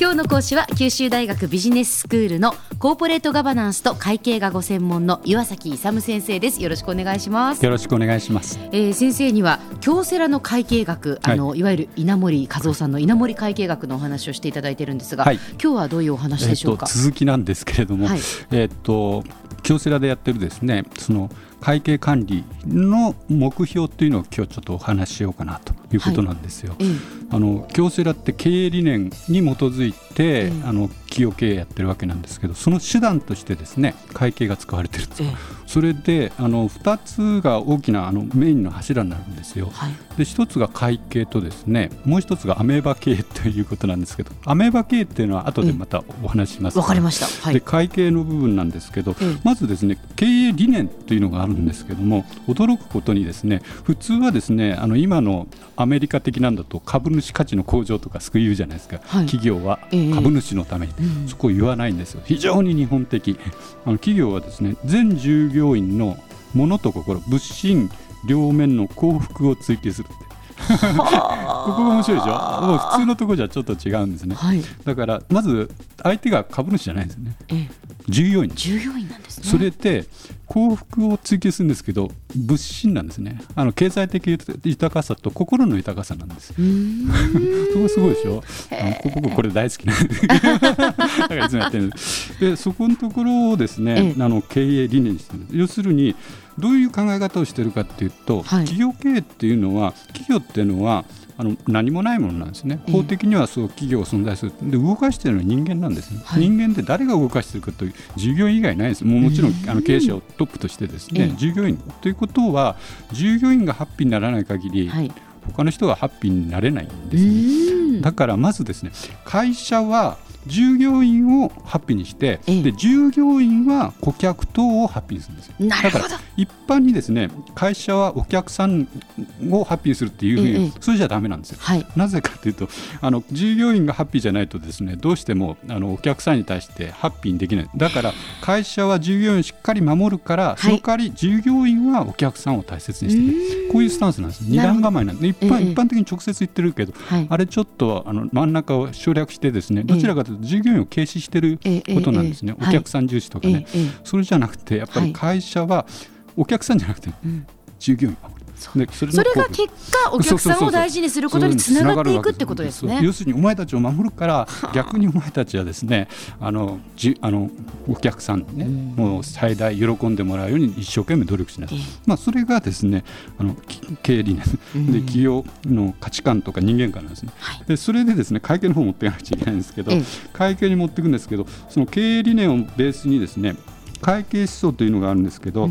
今日の講師は九州大学ビジネススクールのコーポレートガバナンスと会計がご専門の岩崎勇先生です。よろしくお願いします。よろしくお願いします、えー、先生には京セラの会計学あの、はい、いわゆる稲森和夫さんの稲森会計学のお話をしていただいてるんですが、はい、今日はどういうお話でしょうか、えー、続きなんですけれども、はい、えっ、と京セラでやってるですねその会計管理の目標というのを今日ちょっとお話ししようかなということなんですよ。はい、あの京セラって経営理念に基づいて、うん、あの企業経営やってるわけなんですけどその手段としてですね会計が使われてるんです、それであの2つが大きなあのメインの柱になるんですよ。はい、で1つが会計とですねもう1つがアメーバ経営ということなんですけどアメーバ経営っていうのは後でまたお話します、わ、かりました、はい、で会計の部分なんですけど、まずですね経営理念というのがあるんですけども驚くことにですね普通はですねあの今のアメリカ的なんだと株主価値の向上とか救い言うじゃないですか、はい、企業は株主のために、えー、そこを言わないんですよ。非常に日本的あの企業はですね全従業員の物と心物心両面の幸福を追求するって。ここが面白いでしょ？もう普通のところじゃちょっと違うんですね、はい、だからまず相手が株主じゃないんですね、ええ、従業員従業員なんですね。それって幸福を追求するんですけど物心なんですね。あの経済的豊かさと心の豊かさなんです。そこすごいでしょ？僕これ大好きなんで。だからいつもやってるでそこのところをですね、あの経営理念にしてる要するにどういう考え方をしているかというと、はい、企業経営っていうのは企業っていうのはあの何もないものなんですね、法的にはそう企業が存在する、で動かしているのは人間なんですね、はい、人間って誰が動かしているかという従業員以外ないです、もうもちろんあの経営者をトップとしてですね、従業員。ということは、従業員がハッピーにならない限り、はい、他の人がハッピーになれないんですね。だからまずですね会社は従業員をハッピーにして、ええ、で従業員は顧客等をハッピーにするんですよ。だから一般にですね会社はお客さんをハッピーにするっていうふうに、え、それじゃだめなんですよ、はい、なぜかというとあの従業員がハッピーじゃないとですねどうしてもあのお客さんに対してハッピーにできない。だから会社は従業員をしっかり守るからその代わり従業員はお客さんを大切にしてこういうスタンスなんです。二段構えなんで一般,、一般的に直接言ってるけど、はい、あれちょっとあの真ん中を省略してですねどちらかというと従業員を軽視してることなんですね、お客さん重視とかね、それじゃなくてやっぱり会社はお客さんじゃなくて、従業員。を守る。でそれそれが結果お客さんを大事にすることにつながっていくってことですね。要するにお前たちを守るから逆にお前たちはですねあのじあのお客さんにね、もう最大喜んでもらうように一生懸命努力しない、まあ、それがですねあの経営理念で企業の価値観とか人間観なんですね、でそれでですね会計の方を持っていかなくちゃいけないんですけど、会計に持っていくんですけどその経営理念をベースにですね会計思想というのがあるんですけど、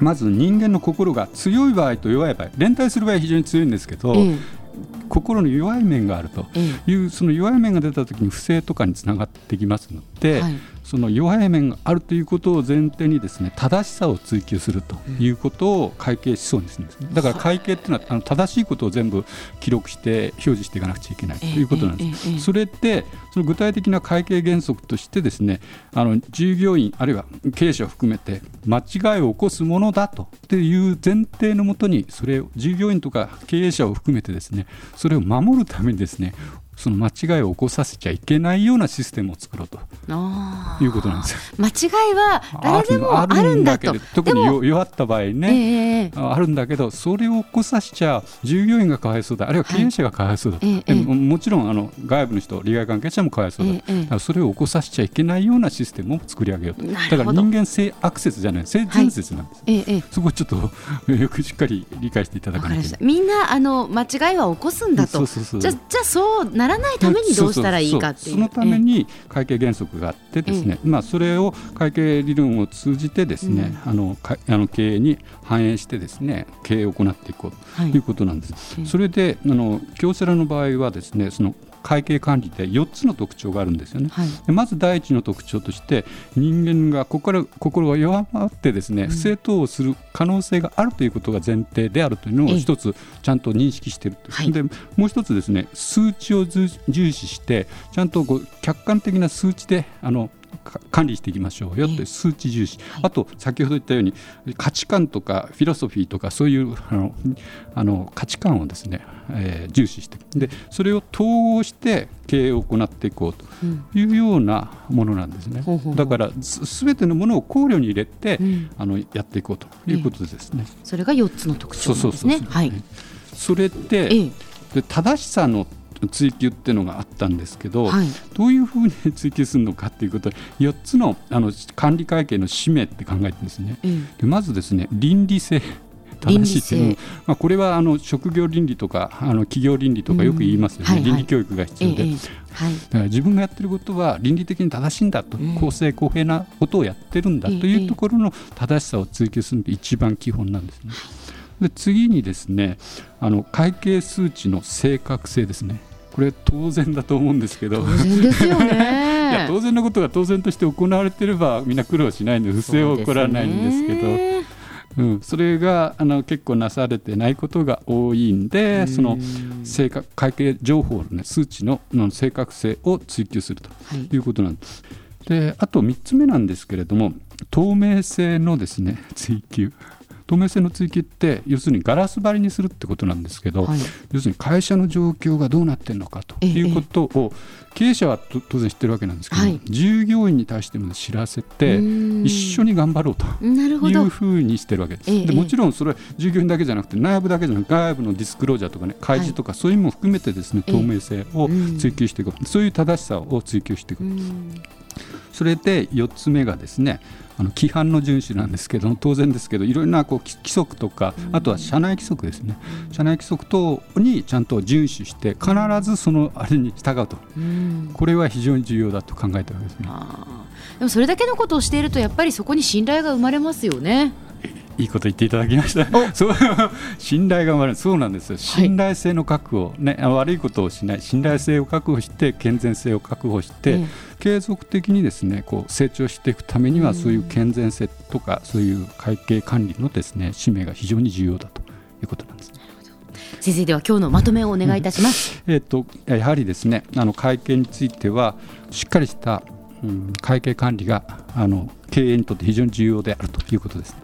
まず人間の心が強い場合と弱い場合連帯する場合は非常に強いんですけど、ええ、心の弱い面があるという、え、その弱い面が出た時に不正とかにつながってきますので、はい、その弱い面があるということを前提にですね正しさを追求するということを会計思想にするんです、ね、だから会計っていうのはあの正しいことを全部記録して表示していかなくちゃいけない。ということなんです。それってその具体的な会計原則としてですねあの従業員あるいは経営者を含めて間違いを起こすものだと。いう前提のもとにそれを従業員とか経営者を含めてですねそれを守るためにですねその間違いを起こさせちゃいけないようなシステムを作ろうということなんですよ。間違いは誰でもあるんだと。特に弱った場合ね、えー、あるんだけどそれを起こさせちゃ従業員がかわいそうだ。あるいは経営者がかわいそうだ、はい、でももちろんあの外部の人利害関係者もかわいそうだ,、えー、だそれを起こさせちゃいけないようなシステムを作り上げようと。だから人間性アクセスじゃない。性善説なんです、はい。えー、そこをちょっとよくしっかり理解していただかないとみんなあの間違いは起こすんだと。じゃじゃそうならないためにどうしたらいいかっていう。そのために会計原則があってですね、まあ、それを会計理論を通じてですね、あのかあの経営に反映してですね経営を行っていこうということなんです。それであの京セラの場合はですねその会計管理で4つの特徴があるんですよね。はい、まず第一の特徴として人間が心心が弱まってですね、不正等をする可能性があるということが前提であるというのを一つちゃんと認識していると、はい、でもう一つですね数値を重視してちゃんとこう客観的な数値であの管理していきましょうよという数値重視、あと先ほど言ったように価値観とかフィロソフィーとかそういうあのあの価値観をですね、えー、重視して。でそれを統合して経営を行っていこうというようなものなんですね、うん、だからすべてのものを考慮に入れて、うん、あのやっていこうということですね、それが4つの特徴ですね。それって、で正しさの追求っていうのがあったんですけど、はい、どういうふうに追求するのかっていうことは4つのあの管理会計の使命って考えてるんですね。うん、でまずですね倫理性。正しいっていうの。まあ、これはあの職業倫理とかあの企業倫理とかよく言いますよね、はいはい、倫理教育が必要で、えーはい、だから自分がやってることは倫理的に正しいんだと、公正公平なことをやってるんだというところの正しさを追求するのが一番基本なんですね。で次にですねあの会計数値の正確性ですね。これ当然だと思うんですけど。当然ですよね。いや当然のことが当然として行われていればみんな苦労しないので不正は起こらないんですけど。うん、それがあの結構なされてないことが多いんで、その正確会計情報の、ね、数値のの正確性を追求するとい。うことなんです。はい、であと3つ目なんですけれども透明性のですね追求透明性の追求って要するにガラス張りにするってことなんですけど、はい、要するに会社の状況がどうなってるのかということを、経営者は当然知ってるわけなんですけど、はい、従業員に対しても知らせて一緒に頑張ろうというふうにしてるわけです。でもちろんそれは従業員だけじゃなくて内部だけじゃなくて外部のディスクロージャーとかね開示とか、そういうのも含めてですね透明性を追求していく、そういう正しさを追求していく。それで4つ目がですねあの規範の遵守なんですけど当然ですけどいろいろなこう規則とかあとは社内規則ですね。社内規則等にちゃんと遵守して必ずそのあれに従うと。これは非常に重要だと考えたわけですね。でもそれだけのことをしているとやっぱりそこに信頼が生まれますよね。いいこと言っていただきました。そう信頼が生まれるそうなんですよ。信頼性の確保、ね、悪いことをしない信頼性を確保して健全性を確保して、継続的にですねこう成長していくためにはそういう健全性とかそういう会計管理のですね使命が非常に重要だということなんです。先生では今日のまとめをお願いいたします。えっ、とやはりですねあの会計についてはしっかりした、うん、会計管理があの経営にとって非常に重要であるということです。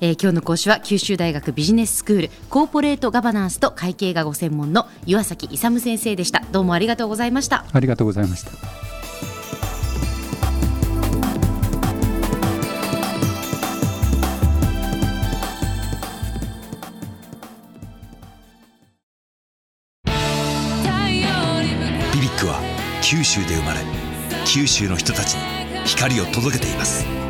えー、今日の講師は九州大学ビジネススクールコーポレートガバナンスと会計がご専門の岩崎勇先生でした。どうもありがとうございました。ありがとうございました。BBIQ は九州で生まれ九州の人たちに光を届けています